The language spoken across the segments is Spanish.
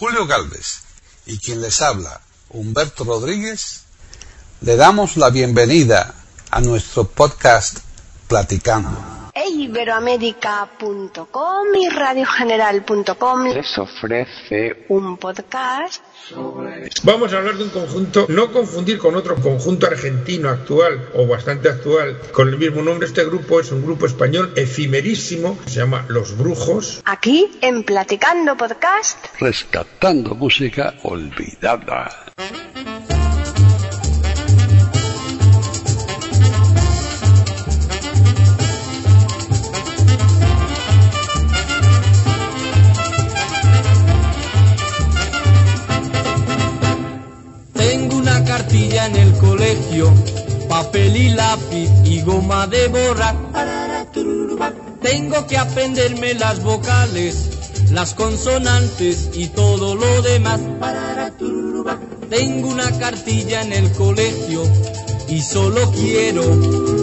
Julio Galvez y quien les habla, Humberto Rodríguez, le damos la bienvenida a nuestro podcast Platicando iberoamérica.com y radiogeneral.com les ofrece un podcast Vamos a hablar de un conjunto, no confundir con otro conjunto argentino actual o bastante actual con el mismo nombre. Este grupo es un grupo español efimerísimo, se llama Los Brujos. Aquí en Platicando Podcast, rescatando música olvidada. En el colegio, papel y lápiz y goma de borrar. Tengo que aprenderme las vocales, las consonantes y todo lo demás. Tengo una cartilla en el colegio y solo quiero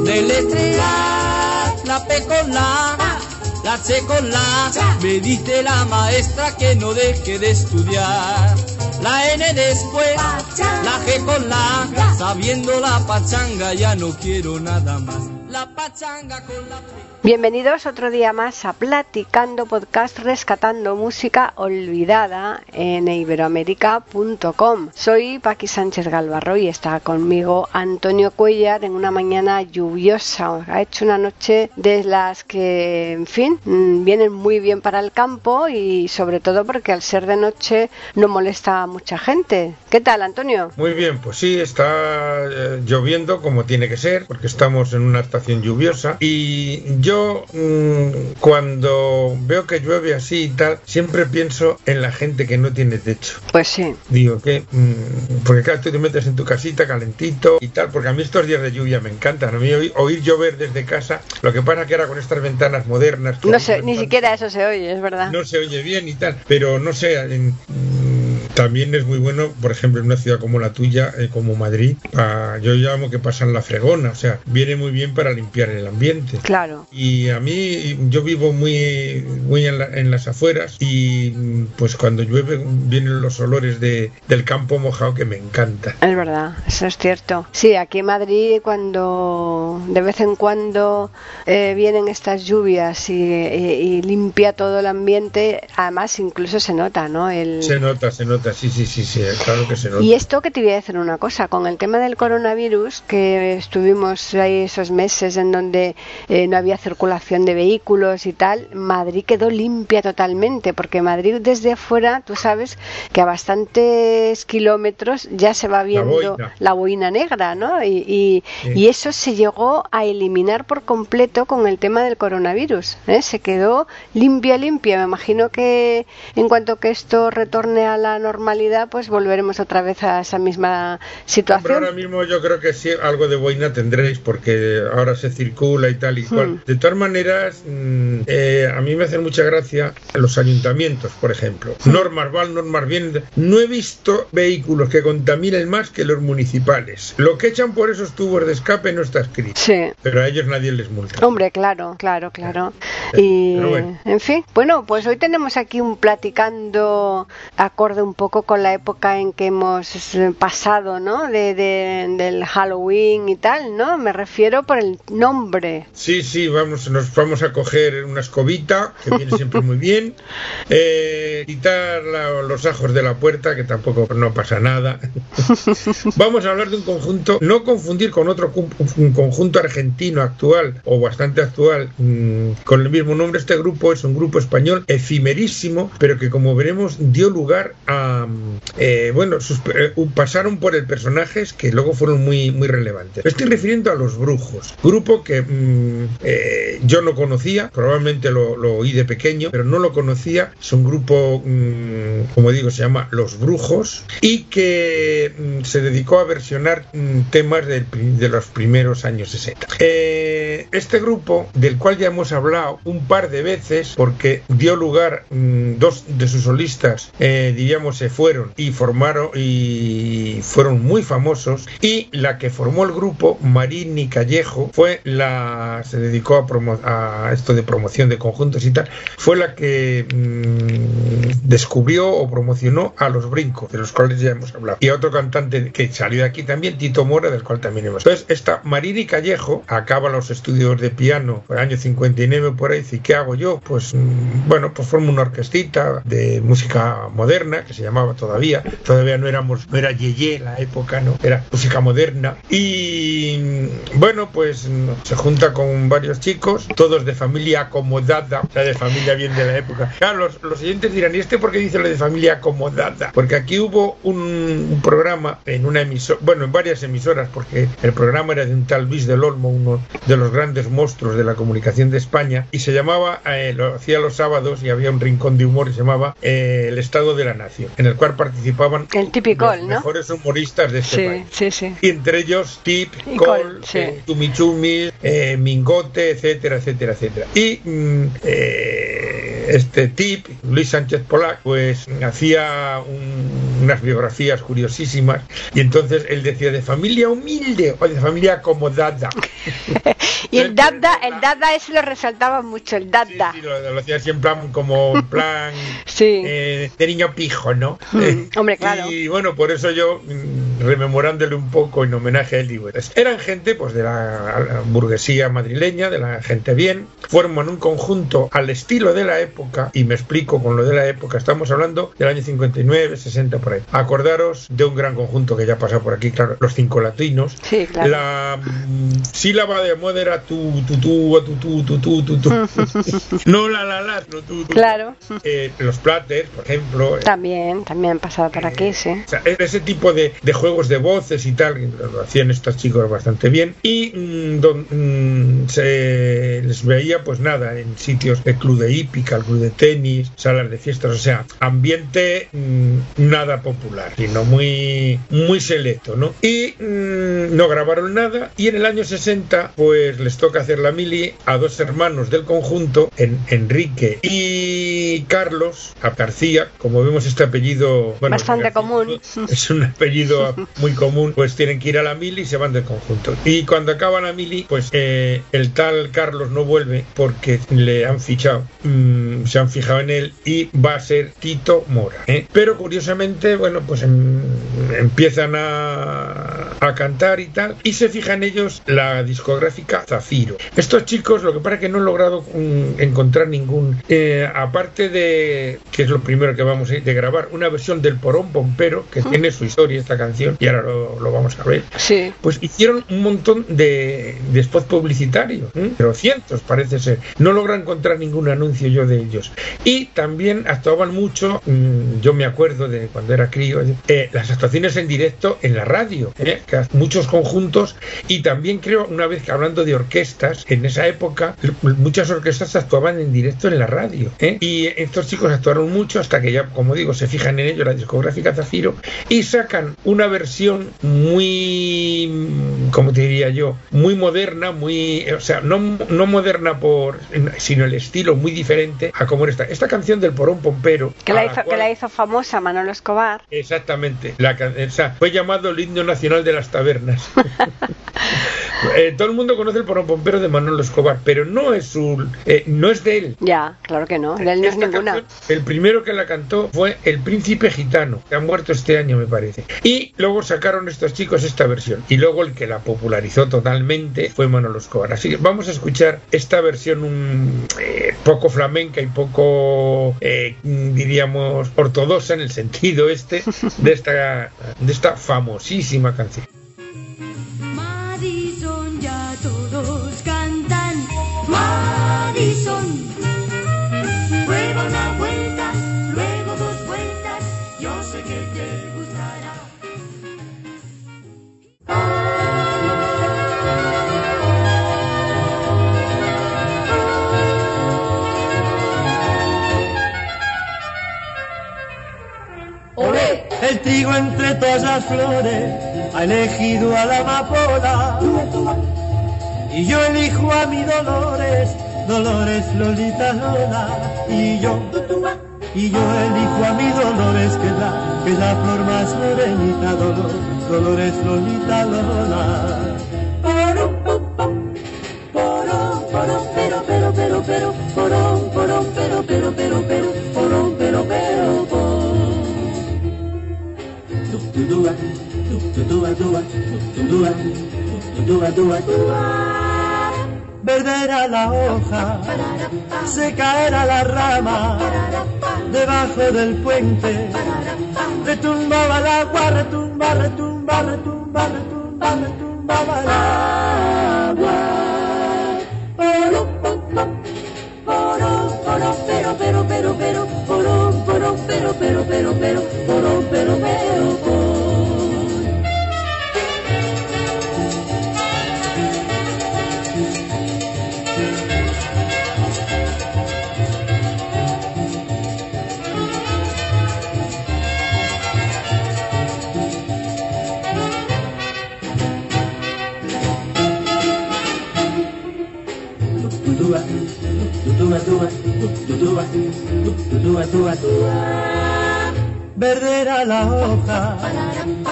deletrear la P con la la C con la. Me dice la maestra que no deje de estudiar la N después, la G con la, sabiendo la pachanga ya no quiero nada más. La pachanga con la Bienvenidos otro día más a Platicando Podcast Rescatando Música Olvidada en iberoamérica.com. Soy Paqui Sánchez Galvarro y está conmigo Antonio Cuellar en una mañana lluviosa. Ha hecho una noche de las que, en fin, mm, vienen muy bien para el campo y sobre todo porque al ser de noche no molesta a mucha gente. ¿Qué tal, Antonio? Muy bien, pues sí, está eh, lloviendo como tiene que ser porque estamos en una estación lluviosa y yo Mm, cuando veo que llueve así y tal, siempre pienso en la gente que no tiene techo. Pues sí. Digo que, mm, porque claro, tú te metes en tu casita calentito y tal, porque a mí estos días de lluvia me encantan. A mí oír, llover desde casa, lo que pasa que ahora con estas ventanas modernas... No sé, ni siquiera eso se oye, es verdad. No se oye bien y tal, pero no sé, en, también es muy bueno, por ejemplo, en una ciudad como la tuya, eh, como Madrid, yo llamo que pasan la fregona, o sea, viene muy bien para limpiar el ambiente. Claro. Y a mí, yo vivo muy, muy en, las afueras y pues cuando llueve vienen los olores de, del campo mojado que me encanta. Es verdad, eso es cierto. Sí, aquí en Madrid cuando de vez en cuando eh, vienen estas lluvias y, limpia todo el ambiente, además incluso se nota, ¿no? El... Se nota, se nota sí, sí, sí, sí, claro que se nota. Y esto que te voy a decir una cosa, con el tema del coronavirus, que estuvimos ahí esos meses en donde eh, no había circulación de vehículos y tal, Madrid quedó limpia totalmente, porque Madrid desde afuera, tú sabes que a bastantes kilómetros ya se va viendo la boina, negra, ¿no? Y, y, eso se llegó a eliminar por completo con el tema del coronavirus, ¿eh? se quedó limpia, limpia. Me imagino que en cuanto que esto retorne a la normalidad, pues volveremos otra vez a esa misma situación. ahora mismo yo creo que sí, algo de boina tendréis, porque ahora se circula y tal y hmm. cual. De todas maneras, mm, eh, a mí me hacen mucha gracia los ayuntamientos, por ejemplo. Hmm. Normas van, normas vienen. No he visto vehículos que contaminen más que los municipales. Lo que echan por esos tubos de escape no está escrito. Sí. Pero a ellos nadie les multa. Hombre, claro, claro, claro. Eh, y, en fin, bueno, pues hoy tenemos aquí un platicando acorde un poco con la época en que hemos pasado, ¿no? De, del Halloween y tal, ¿no? Me refiero por el nombre. Sí, sí, vamos, nos vamos a coger una escobita, que viene siempre muy bien, eh, quitar los ajos de la puerta, que tampoco no pasa nada. vamos a hablar de un conjunto, no confundir con otro un conjunto argentino actual o bastante actual mm, con el mismo nombre. Este grupo es un grupo español efimerísimo, pero que como veremos dio lugar a eh, bueno, eh, pasaron por el personajes que luego fueron muy, muy relevantes. Me estoy refiriendo a Los Brujos, grupo que mm, eh, yo no conocía, probablemente lo, oí de pequeño, pero no lo conocía. Es un grupo, mm, como digo, se llama Los Brujos y que mm, se dedicó a versionar temas de, los primeros años 60. este grupo, del cual ya hemos hablado un par de veces, porque dio lugar dos de sus solistas, diríamos, se fueron y formaron y fueron muy famosos y la que formó el grupo, Marini Callejo, fue la se dedicó a, esto de promoción de conjuntos y tal, fue la que mm, descubrió o promocionó a los brincos, de los cuales ya hemos hablado. Y a otro cantante que salió de aquí también, Tito Mora, del cual también hemos Entonces, esta Marini Callejo acaba los estudios de piano por el año 59 por ahí, dice, ¿qué hago yo? Pues mm, bueno, pues formo una orquestita de música moderna, que se llamaba todavía, todavía no éramos, no era Yeye la época, no, era música moderna. Y mm, bueno, pues se junta con varios chicos, todos de familia acomodada, o sea, de familia bien de la época. Claro, los, los oyentes dirán, ¿y este por qué dice lo de familia acomodada? Porque aquí hubo un, un programa en una emisora, bueno, en varias emisoras, porque el programa era de un tal Luis del Olmo, uno de los grandes monstruos de la comunicación de España, y se llamaba, eh, lo hacía los sábados y había un rincón de humor y se llamaba eh, El Estado de la Nación, en el cual participaban El típico, los ¿no? mejores humoristas de este Sí, país. sí, sí. Y entre ellos Tip, Cole, sí. eh, Eh, Mingote, etcétera, etcétera, etcétera. Y mm, eh, este Tip, Luis Sánchez Polac, pues hacía un- unas biografías curiosísimas y entonces él decía de familia humilde o de familia acomodada. Y el Dada, el Dada ese lo resaltaba mucho, el Dada. sí, lo, lo hacía plan, como en plan Sí. eh, de niño pijo, ¿no? Mm, Eh, hombre, claro. Y bueno, por eso yo, mm, rememorándole un poco en homenaje a él, digo, eran gente pues de la la burguesía madrileña, de la gente bien, forman un conjunto al estilo de la época, y me explico con lo de la época, estamos hablando del año 59, 60 por ahí. Acordaros de un gran conjunto que ya pasa por aquí, claro, los cinco latinos. Sí, claro. La mm, sílaba de moda era tu, tu, tu, tu, tu, tu, tu, tu. no la, la, la, no, tu. Claro. Eh, los platters, por ejemplo. Eh. También, también pasaba por aquí, eh, sí. O sea, ese tipo de, de, juegos de voces y tal, lo hacían estos chicos bastante bien. Y mm, don- mm, se les veía, pues nada, en sitios de club de hípica, club de tenis, salas de fiestas, o sea, ambiente mm, nada popular, sino muy, muy selecto, ¿no? Y mm, no grabaron nada. Y en el año 60, pues les toca hacer la mili a dos hermanos del conjunto, en, Enrique y Carlos, a García, como vemos este apellido, bueno, Bastante García, común. es un apellido muy común, pues tienen que ir a la mili y se van del conjunto. Y cuando acaba la pues el tal Carlos no vuelve porque le han fichado, mm, se han fijado en él y va a ser Tito Mora. ¿eh? Pero curiosamente, bueno, pues em- empiezan a, a cantar y tal, y se fija en ellos la discográfica Zafiro. Estos chicos, lo que pasa es que no he logrado mm, encontrar ningún, eh, aparte de, que es lo primero que vamos a ir, de grabar una versión del Porón Pompero, que tiene su historia esta canción, y ahora lo, lo vamos a ver. Sí. Pues hicieron un montón de, de spots publicitarios, ¿eh? pero cientos parece ser. No logro encontrar ningún anuncio yo de ellos. Y también actuaban mucho, mm, yo me acuerdo de cuando era crío, eh, las actuaciones en directo en la radio, ¿eh? Muchos conjuntos, y también creo, una vez que hablando de orquestas, en esa época muchas orquestas actuaban en directo en la radio. ¿eh? Y estos chicos actuaron mucho hasta que ya, como digo, se fijan en ello la discográfica Zafiro y sacan una versión muy, como te diría yo, muy moderna, muy, o sea, no, no moderna por, sino el estilo muy diferente a como era esta. Esta canción del Porón Pompero. Que la, la hizo, que la hizo famosa Manolo Escobar. Exactamente. La, can- o sea, fue llamado el himno nacional de las tabernas. Eh, todo el mundo conoce el porón pompero de Manolo Escobar, pero no es su, eh, no es de él. Ya, claro que no. De él no es ninguna. canción, el primero que la cantó fue El Príncipe Gitano, que ha muerto este año, me parece. Y luego sacaron estos chicos esta versión. Y luego el que la popularizó totalmente fue Manolo Escobar. Así que vamos a escuchar esta versión un, eh, poco flamenca y poco, eh, diríamos, ortodoxa en el sentido este de esta, de esta famosísima canción. El trigo entre todas las flores ha elegido a la amapola. Y yo elijo a mi Dolores, Dolores Lolita Lola. Y yo Y yo elijo a mi Dolores que es la, que es la flor más morenita, Dolor, Dolores Lolita Lola. Dúa, dúa. Verde la hoja, seca era la rama, debajo del puente retumbaba el agua, retumba, retumba, retumba, retumba,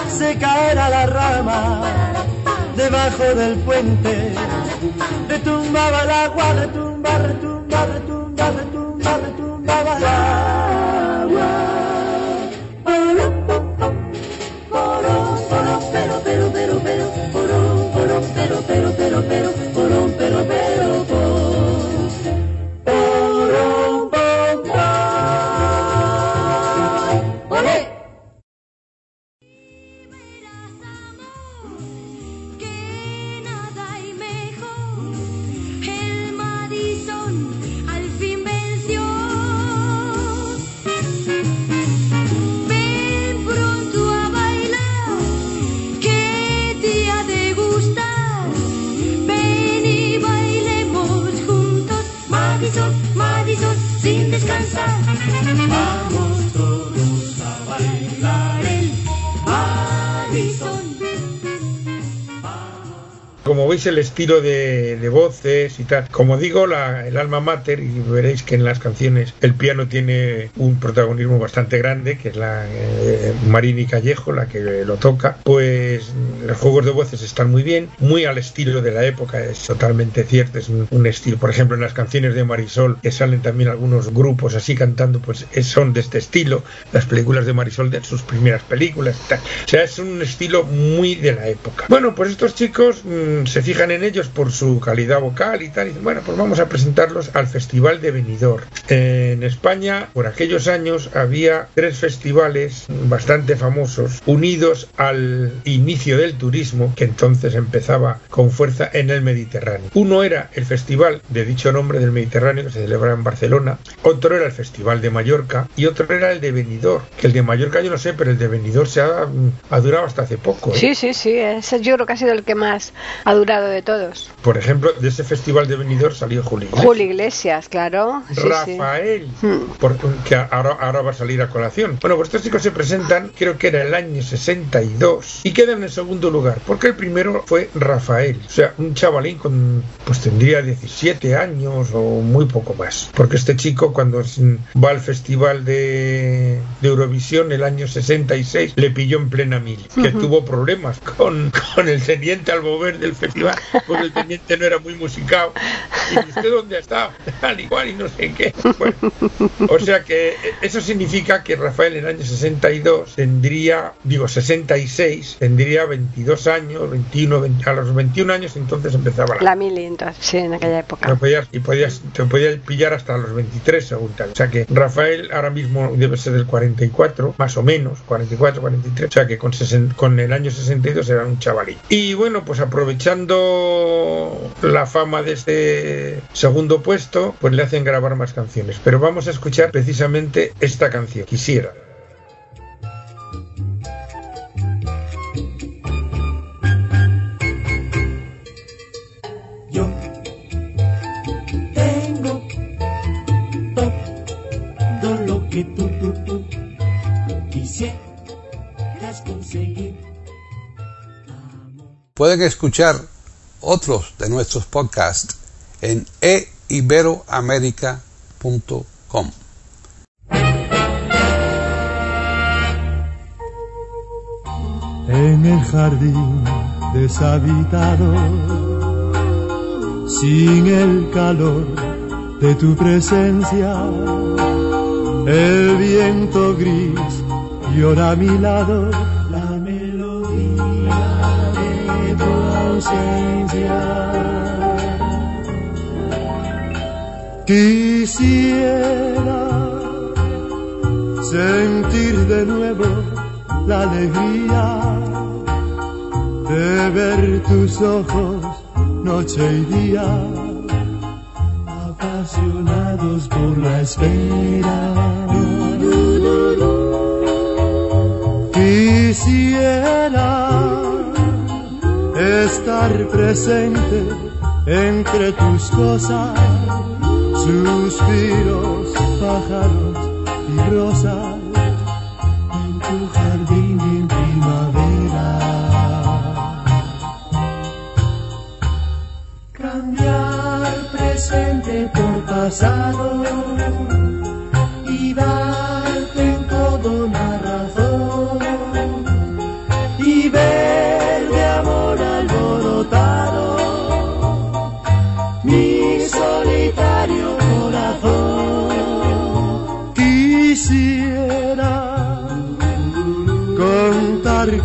seca era la rama, debajo del puente. Retumbaba el agua, retumba, retumba, retumba, retumba, retumbaba Veis el estilo de, de voces y tal, como digo, la- el alma mater, y veréis que en las canciones el piano tiene un protagonismo bastante grande, que es la eh, Marini Callejo, la que lo toca, pues los juegos de voces están muy bien, muy al estilo de la época, es totalmente cierto, es un, un estilo, por ejemplo, en las canciones de Marisol, que salen también algunos grupos así cantando, pues es- son de este estilo, las películas de Marisol de sus primeras películas, tal. o sea, es un estilo muy de la época. Bueno, pues estos chicos mm, se fijan en ellos por su calidad vocal y tal, y bueno, pues vamos a presentarlos al Festival de Benidorm. En España, por aquellos años, había tres festivales bastante famosos unidos al inicio del turismo, que entonces empezaba con fuerza en el Mediterráneo. Uno era el Festival de dicho nombre del Mediterráneo, que se celebra en Barcelona, otro era el Festival de Mallorca y otro era el de Benidorm, que el de Mallorca yo no sé, pero el de Benidorm se ha, durado hasta hace poco. ¿eh? Sí, sí, sí, yo creo que ha sido el que más ha durado de todos. Por ejemplo, de ese festival de Benidorm salió Juli. Iglesias. Julio Iglesias, claro. Sí, sí. Rafael, Hmm. por- que ahora, ahora va a salir a colación. Bueno, pues estos chicos se presentan, creo que era el año 62, y quedan en segundo lugar, porque el primero fue Rafael, o sea, un chavalín con, pues tendría 17 años o muy poco más, porque este chico cuando va al festival de, de Eurovisión el año 66 le pilló en plena mil, que tuvo problemas con, con el teniente al mover del festival, porque el teniente no era muy musicado, y usted dónde ha estado, al igual y no sé qué. Bueno, o sea que eso significa que Rafael en el año 62 tendría, digo 66, tendría 22 años, 21, 20 a los 21 años entonces empezaba la... La mili, entonces, sí, en aquella época. podías- y podías, te podía pillar hasta los 23 según tal. O sea que Rafael ahora mismo debe ser del 44, más o menos, 44, 43. O sea que con, sesen- con el año 62 era un chavalín. Y bueno, pues aprovechando la fama de este segundo puesto, pues le hacen grabar más canciones. Pero vamos a escuchar precisamente esta canción. Quisiera. Yo tengo todo lo que tú, tú, tú quisieras conseguir. Pueden escuchar otros de nuestros podcasts en eiberoamerica.com. En el jardín deshabitado, sin el calor de tu presencia, el viento gris llora a mi lado la melodía de tu ausencia. Quisiera sentir de nuevo la alegría de ver tus ojos noche y día, apasionados por la espera. Quisiera estar presente entre tus cosas, suspiros, pájaros y rosas en tu jardín en primavera. Cambiar presente por pasado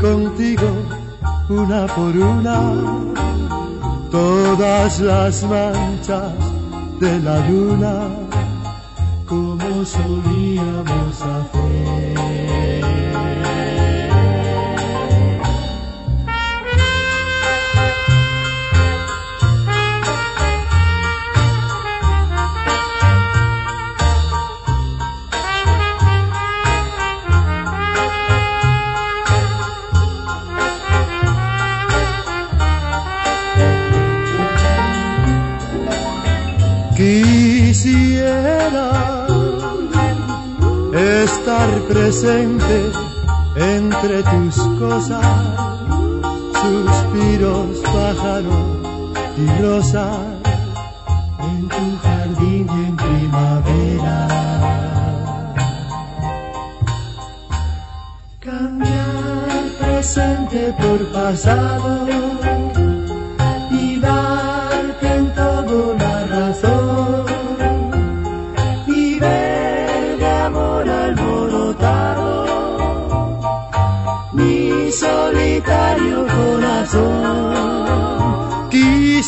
contigo una por una todas las manchas de la luna como solíamos hacer. Presente entre tus cosas, suspiros, pájaros y rosas en tu jardín y en primavera. Cambiar presente por pasado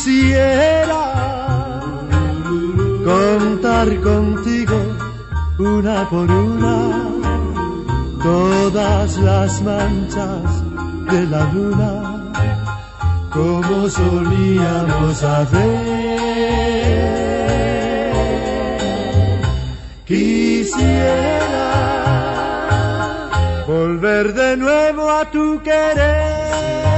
Quisiera contar contigo una por una todas las manchas de la luna como solíamos hacer. Quisiera volver de nuevo a tu querer.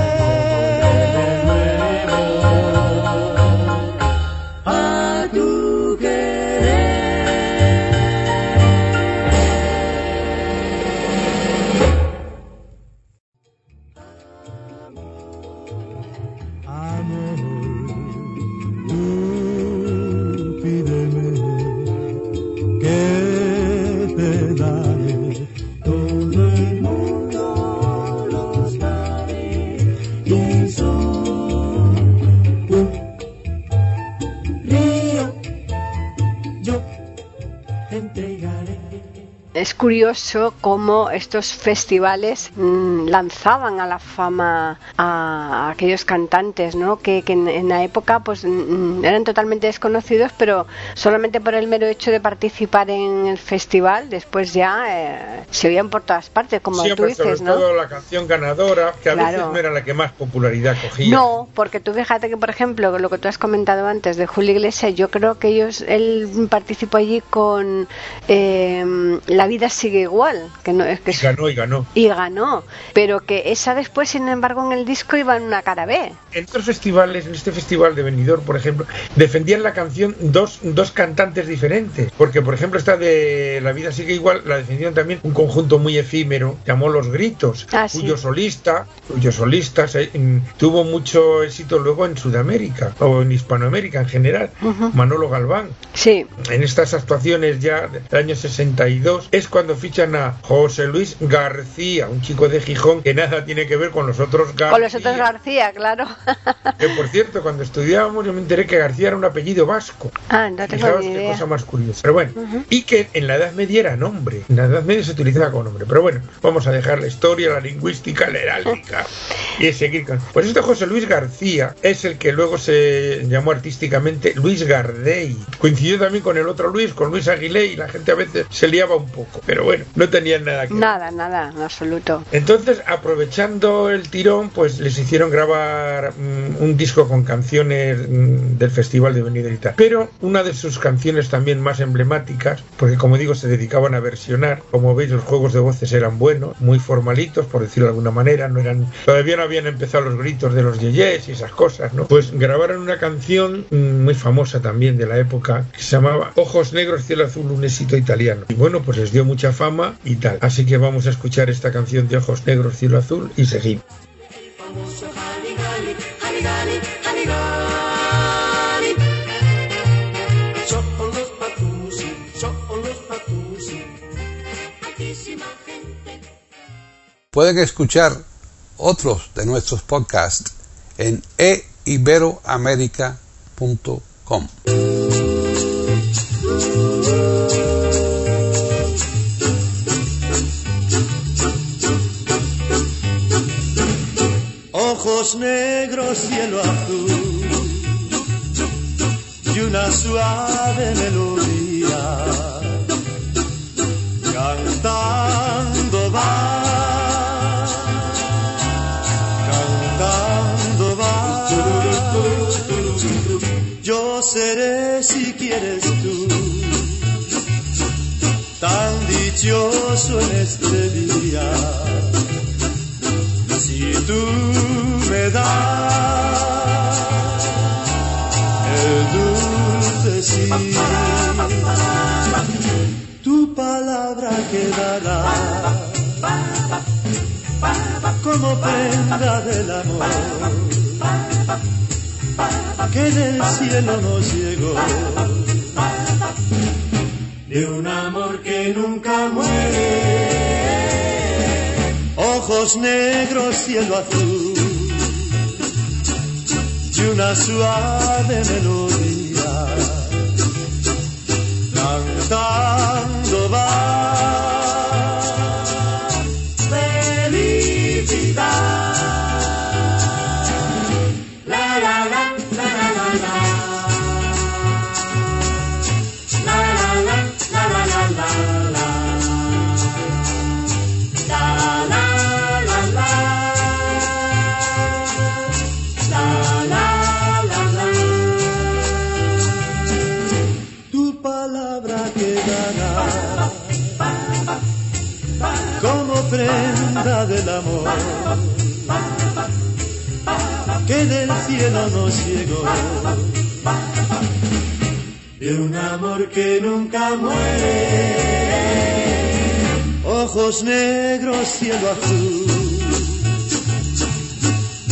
Es curioso cómo estos festivales mm, lanzaban a la fama a aquellos cantantes, ¿no? Que, que en, en la época pues eran totalmente desconocidos, pero solamente por el mero hecho de participar en el festival, después ya eh, se oían por todas partes, como tú dices, sobre ¿no? todo la canción ganadora, que a Claro. veces no era la que más popularidad cogía. No, porque tú fíjate que, por ejemplo, lo que tú has comentado antes de Julio Iglesias, yo creo que ellos, él participó allí con eh, La vida sigue igual, que no es que Y ganó y ganó. y ganó, pero que esa después, sin embargo, en el disco iba en una cara B. En otros festivales, en este festival de Benidorm, por ejemplo, defendían la canción dos, dos cantantes diferentes. Porque, por ejemplo, esta de La vida sigue igual, la defendían también un conjunto muy efímero, llamó Los Gritos, Ah, sí. cuyo solista, cuyo solista se- en- tuvo mucho éxito luego en Sudamérica, o en Hispanoamérica en general, Ujú. Manolo Galván. Sí, En estas actuaciones ya del año 62, es es cuando fichan a José Luis García, un chico de Gijón que nada tiene que ver con los otros García. Con los otros García, claro. Que por cierto, cuando estudiábamos yo me enteré que García era un apellido vasco. Ah, no tengo Fijaos ni qué idea. cosa más curiosa. Pero bueno, y que en la Edad Media era nombre. En la Edad Media se utilizaba como nombre. Pero bueno, vamos a dejar la historia, la lingüística, la heráldica y seguir con. Pues este José Luis García es el que luego se llamó artísticamente Luis Gardey. Coincidió también con el otro Luis, con Luis Aguilé, y la gente a veces se liaba un poco. Pero bueno, no tenían nada que ver. Nada, nada, en absoluto. Entonces, aprovechando el tirón, pues les hicieron grabar mm, un disco con canciones mm, del Festival de Benidorm. Pero una de sus canciones también más emblemáticas, porque como digo, se dedicaban a versionar. Como veis, los juegos de voces eran buenos, muy formalitos, por decirlo de alguna manera. No eran, todavía no habían empezado los gritos de los yeyes y esas cosas, ¿no? Pues grabaron una canción mm, muy famosa también de la época que se llamaba Ojos Negros, Cielo Azul, un éxito italiano. Y bueno, pues les dio mucha fama y tal. Así que vamos a escuchar esta canción de Ojos Negros, azul y seguimos. Pueden escuchar otros de nuestros podcasts en eiberoamerica.com. Ojos negros, cielo azul y una suave melodía. Cantando va, cantando va. Yo seré si quieres tú, tan dichoso en este día si tú el dulce sí, tu palabra quedará como prenda del amor que del cielo nos llegó de un amor que nunca muere ojos negros, cielo azul una suave melodía cantando va del amor que del cielo nos llegó. De un amor que nunca muere. Ojos negros, cielo azul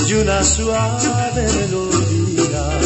y una suave melodía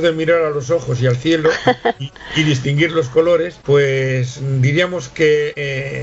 de mirar a los ojos y al cielo y, y distinguir los colores, pues diríamos que eh,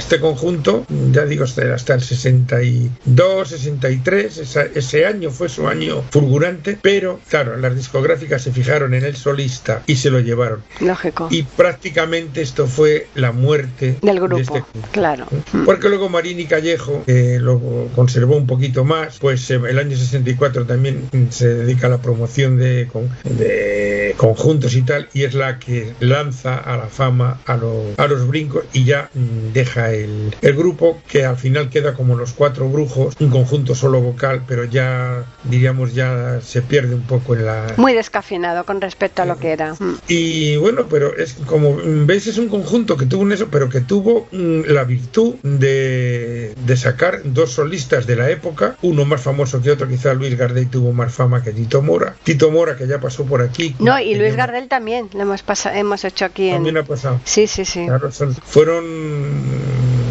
este conjunto, ya digo, hasta el 62, 63, esa- ese año fue su año fulgurante, pero claro, las discográficas se fijaron en el solista y se lo llevaron. Lógico. Y prácticamente esto fue la muerte Del de grupo, este conjunto. claro. Porque luego Marini Callejo, lo conservó un poquito más, pues eh, el año 64 también se dedica a la promoción de, con- de conjuntos y tal, y es la que lanza a la fama a, lo- a los brincos y ya mm, el, el grupo, que al final queda como los cuatro brujos, un conjunto solo vocal, pero ya, diríamos, ya se pierde un poco en la, Muy descafinado con respecto a lo que era. Mm. y bueno, pero es como ves, es un conjunto que tuvo un eso, pero que tuvo mm, la virtud de, de sacar dos solistas de la época, uno más famoso que otro, quizá Luis Gardel tuvo más fama que Tito Mora. Tito Mora, que ya pasó por aquí. No, y Luis Gardel también, lo hemos, pasa- hemos hecho aquí en... También ha pasado. Sí, sí, sí. Claro, son- fueron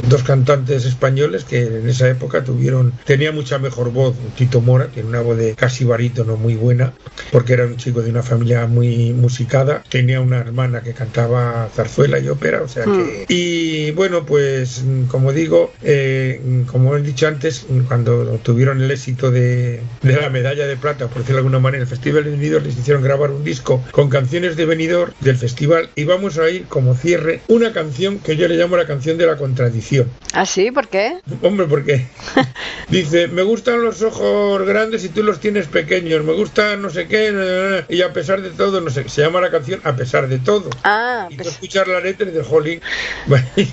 dos cantantes españoles que en esa época tuvieron, tenía mucha mejor voz. Tito Mora, tiene una voz de casi barítono muy buena, porque era un chico de una familia muy musicada, tenía una hermana que cantaba zarzuela y ópera, o sea que... Y bueno, pues como digo, eh, como he dicho antes, cuando tuvieron el éxito de, de la medalla de plata, por decirlo de alguna manera, el Festival de Benidorm les hicieron grabar un disco con canciones de Benidorm del festival y vamos a ir como cierre una canción que yo le llamo la canción de la contradicción. ¿Ah, sí? ¿Por qué? Hombre, porque dice, me gustan los ojos grandes y tú los tienes pequeños, me gusta no sé qué, y a pesar de todo, no sé, se llama la canción A pesar de todo. Ah, Y tú pues, escuchar la letra de Holly,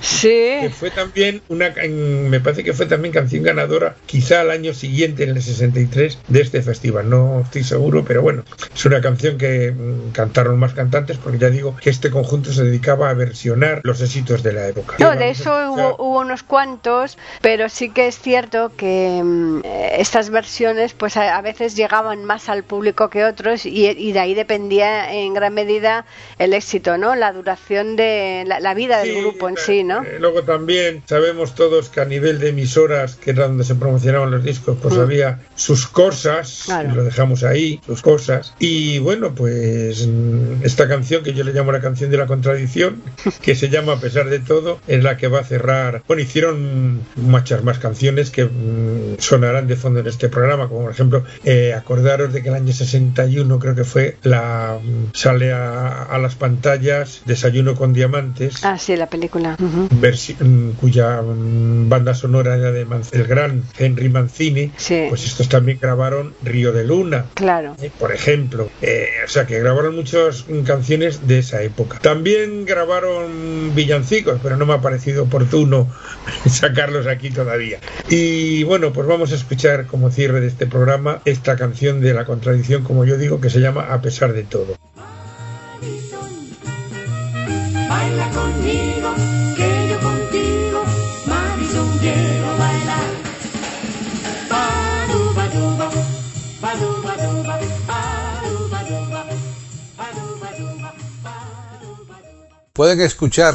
sí. que fue también una, me parece que fue también canción ganadora, quizá al año siguiente, en el 63, de este festival, no estoy seguro, pero bueno, es una canción que mm, cantaron más cantantes, porque ya digo que este conjunto se dedicaba a versionar los éxitos de la época. No, de eso hubo, hubo unos cuantos, pero sí que es cierto que mm, eh, estas versiones pues a, a veces llegaban más al público que otros y, y de ahí dependía en gran medida el éxito, ¿no? La duración de la, la vida del Sí, grupo en sí, ¿no? eh, luego también sabemos todos que a nivel de emisoras, que era donde se promocionaban los discos, pues Mm. había sus cosas, Claro. y lo dejamos ahí, sus cosas. Y bueno, pues mm, esta canción que yo le llamo la canción de la contradicción, que se llama A pesar de todo, es la que va a cerrar. Bueno, hicieron muchas más canciones que mm, sonarán de fondo en este programa, como por ejemplo, eh, acordaros de que el año 61 creo que fue, la mm, sale a, a las pantallas Desayuno con Diamantes Ah, sí, la película. Mm, cuya banda sonora era de Manz- el gran Henry Mancini, Sí. pues estos también grabaron Río de Luna. Claro. eh, Por ejemplo, Eh, o sea que grabaron muchas canciones de esa época. También grabaron villancicos, pero no me ha parecido oportuno sacarlos aquí todavía. Y bueno, pues vamos a escuchar como cierre de este programa esta canción de la contradicción, como yo digo, que se llama A pesar de todo. Baila conmigo, que yo contigo, Madison quiero bailar. Baduba duba, baduba duba, baduba duba, baduba duba, baduba duba. Pueden escuchar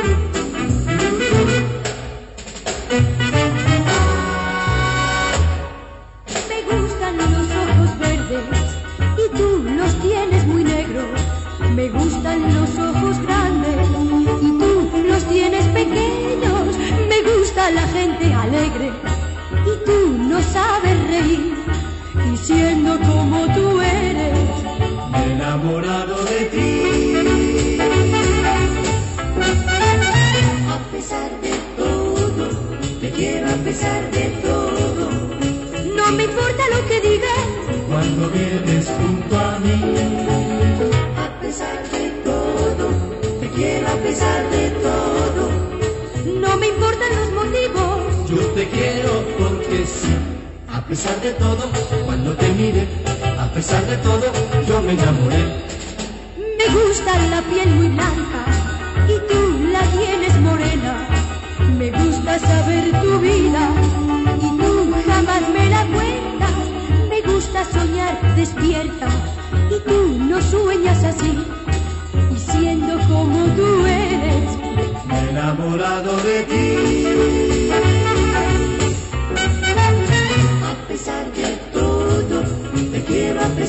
como tú eres, enamorado de ti. A pesar de todo, te quiero a pesar de todo. no me importa lo que digan. Cuando vienes junto a mí, A pesar de todo, te quiero a pesar de todo. No me importan los motivos. yo te quiero porque sí. A pesar de todo, cuando te mire, a pesar de todo, yo me enamoré. Me gusta la piel muy blanca y tú la tienes morena. Me gusta saber tu vida y tú jamás me la cuentas. Me gusta soñar despierta y tú no sueñas así. Y siendo como tú eres, enamorado de ti.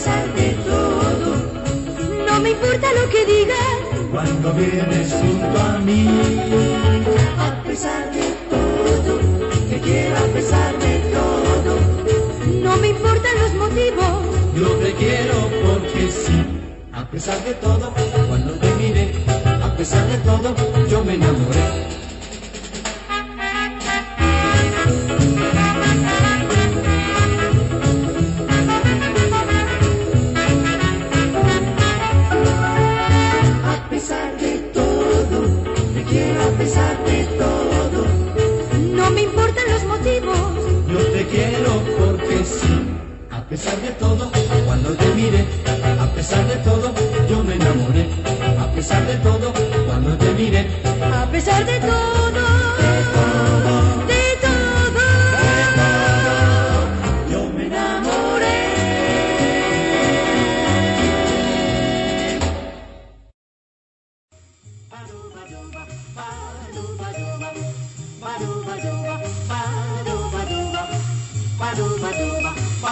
pesar de todo. No me importa lo que digas cuando vienes junto a mí. A pesar de todo, te quiero a pesar de todo. No me importan los motivos. Yo te quiero porque sí. A pesar de todo, cuando te miré, a pesar de todo, yo me enamoré. Pesar de todo, cuando te miré, a pesar de todo, yo me enamoré. A pesar de todo, cuando te miré, A pesar de todo, de todo, yo me enamoré. Y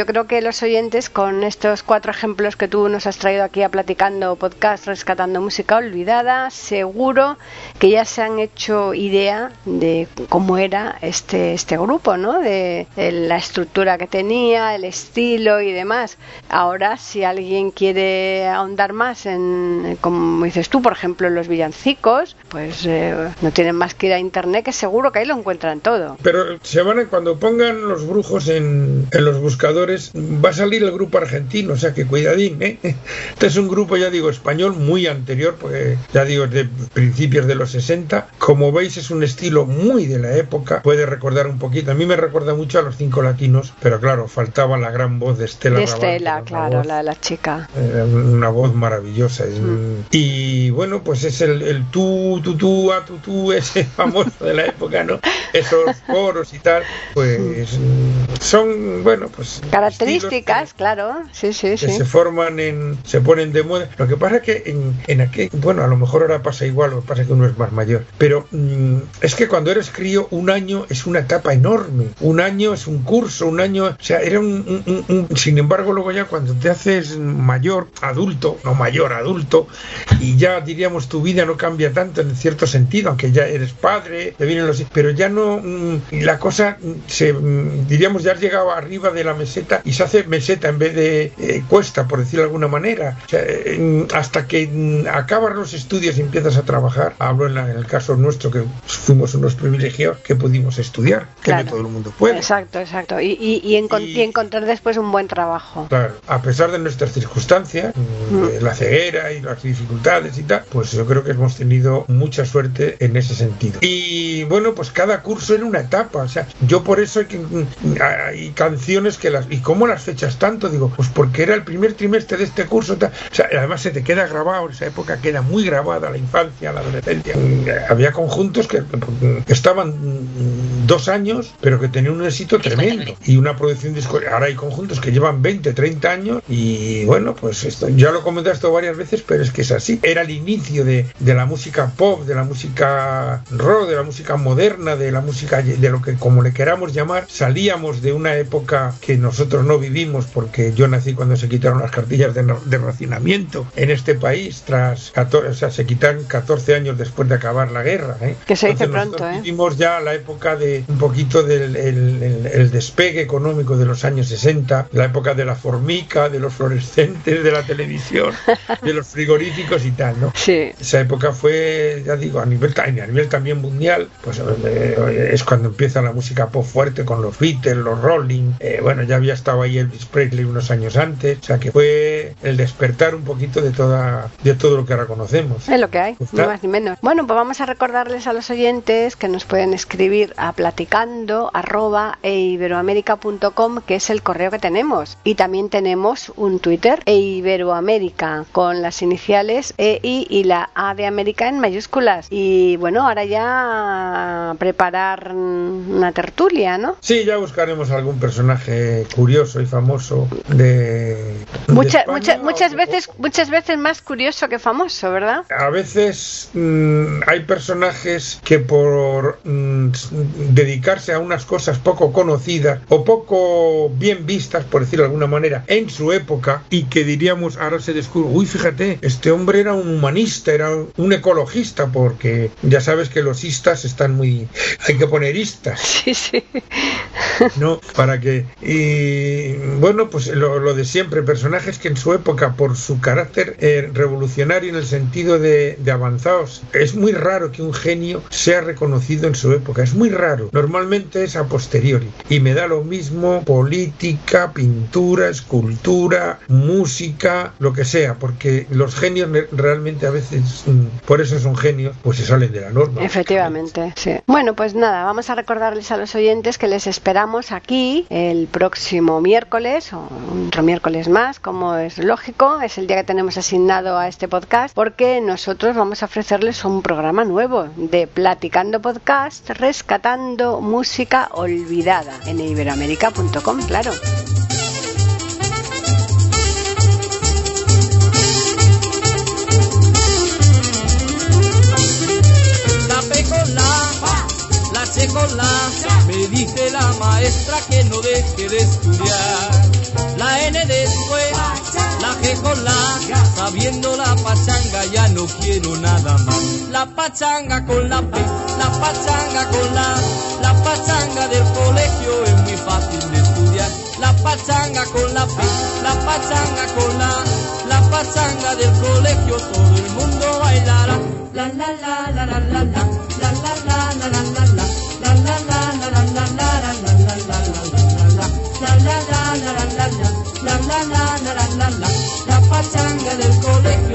Yo creo que los oyentes, con estos cuatro ejemplos que tú nos has traído aquí a Platicando Podcast, Rescatando Música Olvidada, seguro que ya se han hecho idea de cómo era este, este grupo, ¿no? De, la estructura que tenía, el estilo y demás. Ahora, si alguien quiere ahondar más en, como dices tú, por ejemplo, los villancicos, pues eh, no tienen más que ir a internet, que seguro que ahí lo encuentran todo. Pero se van a, cuando pongan los brujos en los buscadores, va a salir el grupo argentino, o sea que cuidadín, ¿eh? Este es un grupo, ya digo, español muy anterior, pues ya digo, de principios de los 60. Como veis, es un estilo muy de la época, puede recordar un poquito. A mí me recuerda mucho a los cinco latinos, pero claro, faltaba la gran voz de Estela. De Raval, Estela, claro, voz- la de la chica. era una voz maravillosa. es- Y bueno, pues es el, el tú, tú, tú, a tú, tú, ese famoso de la época, ¿no? Esos coros y tal, pues mm, son, bueno, pues. Características, claro, sí, sí, Que, sí. se forman en. se ponen de moda. Lo que pasa es que en, en aquel. bueno, a lo mejor ahora pasa igual, lo que pasa es que uno es más mayor. Pero mm, es que cuando eres crío, un año es una etapa enorme. Un año es un curso, un año. O sea, era un- un- un- un sin embargo, luego ya cuando te haces mayor, adulto, no mayor, adulto, y ya diríamos tu vida no cambia tanto en cierto sentido, aunque ya eres padre, te vienen los pero ya no mm, la cosa mm, se mm, diríamos ya has llegado arriba de la meseta y se hace meseta en vez de eh, cuesta, por decirlo de alguna manera. O sea, eh, mm, hasta que mm, acabas los estudios y empiezas a trabajar, hablo en, la- en el caso nuestro que fuimos unos privilegiados que pudimos estudiar, que Claro. no todo el mundo puede. Exacto, exacto. Y, y, y, Y- encontrar después un buen trabajo. Claro, a pesar de nuestras circunstancias, mm, de la ceguera y las dificultades y tal, pues yo creo que hemos tenido mucha suerte en ese sentido. Y bueno, pues cada curso era una etapa, o sea, yo por eso hay, que, mm, hay canciones que las... ¿Y cómo las fechas tanto? Digo, pues porque era el primer trimestre de este curso, además se te queda grabado, en esa época queda muy grabada la infancia, la adolescencia. Había conjuntos que mm, estaban dos años, pero que tenían un éxito tremendo y una producción discográfica. Ahora hay conjuntos que llevan 20, 30 años y bueno, pues esto ya lo he comentado esto varias veces, pero es que es así. Era el inicio de, de la música pop, de la música rock, de la música moderna, de la música de lo que como le queramos llamar. Salíamos de una época que nosotros no vivimos porque yo nací cuando se quitaron las cartillas de, de racionamiento en este país tras 14, o sea, se quitan 14 años después de acabar la guerra. ¿eh? Que se dice Entonces, pronto, ¿eh? Vivimos ya la época de un poquito del el, el- el despegue económico de los años 60, la época de la formica, de los fluorescentes, de la televisión, de los frigoríficos y tal, ¿no? Sí. Esa época fue, ya digo, a nivel, a nivel también mundial, pues eh, es cuando empieza la música pop fuerte con los Beatles, los Rolling, eh, bueno, ya había estado ahí Elvis Presley unos años antes, o sea que fue el despertar un poquito de toda de todo lo que ahora conocemos. Es lo que hay, Está. ni más ni menos. Bueno, pues vamos a recordarles a los oyentes que nos pueden escribir a platicando arroba eiberoamerica.com, que es el correo que tenemos. Y también tenemos un Twitter, eiberoamerica, con las iniciales EI y la A de América en mayúsculas. Y bueno, ahora ya preparar una tertulia, ¿no? Sí, ya buscaremos algún personaje curioso y famoso de, de Mucha- mucha- muchas veces muchas veces más curioso que famoso, ¿verdad? A veces mm, hay personajes que por mm, dedicarse a unas cosas poco conocidas o poco bien vistas, por decirlo de alguna manera, en su época y que diríamos ahora se descubre, uy, fíjate, este hombre era un humanista, era un ecologista, porque ya sabes que los istas están muy... hay que poner istas. Sí, sí. ¿no? Para que. Y bueno, pues lo, lo de siempre, personajes que en su época, por su carácter eh, revolucionario en el sentido de, de avanzados, es muy raro que un genio sea reconocido en su época, es muy raro. Normalmente es a posteriori. Y me da lo mismo política, pintura, escultura, música, lo que sea, porque los genios realmente a veces, mm, por eso son genios, pues se salen de la norma. Efectivamente, sí. Bueno, pues nada, vamos a recordarles a los oyentes que les esperamos aquí el próximo miércoles o otro miércoles más, como es lógico, es el día que tenemos asignado a este podcast, porque nosotros vamos a ofrecerles un programa nuevo de Platicando Podcast, rescatando música olvidada en iberoamérica.com, claro. La P con la, la C con la, me dice la maestra que no deje de estudiar. La N después, la G con la, sabiendo la pachanga ya no quiero nada más. La pachanga con la P, la pachanga con la, la pachanga del colegio es muy fácil de estudiar. La pachanga con la P, la pachanga con la, la pachanga del colegio todo el mundo bailará. La la la la la la la, la la la la la la la, la la la la la la la la la la la la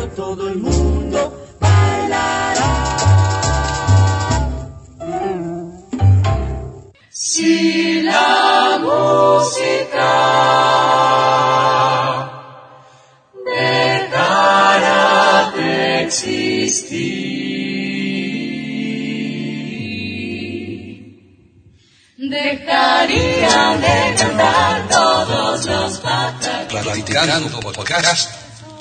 todo el mundo bailará. Si la música dejara de existir, dejarían de cantar todos los pájaros.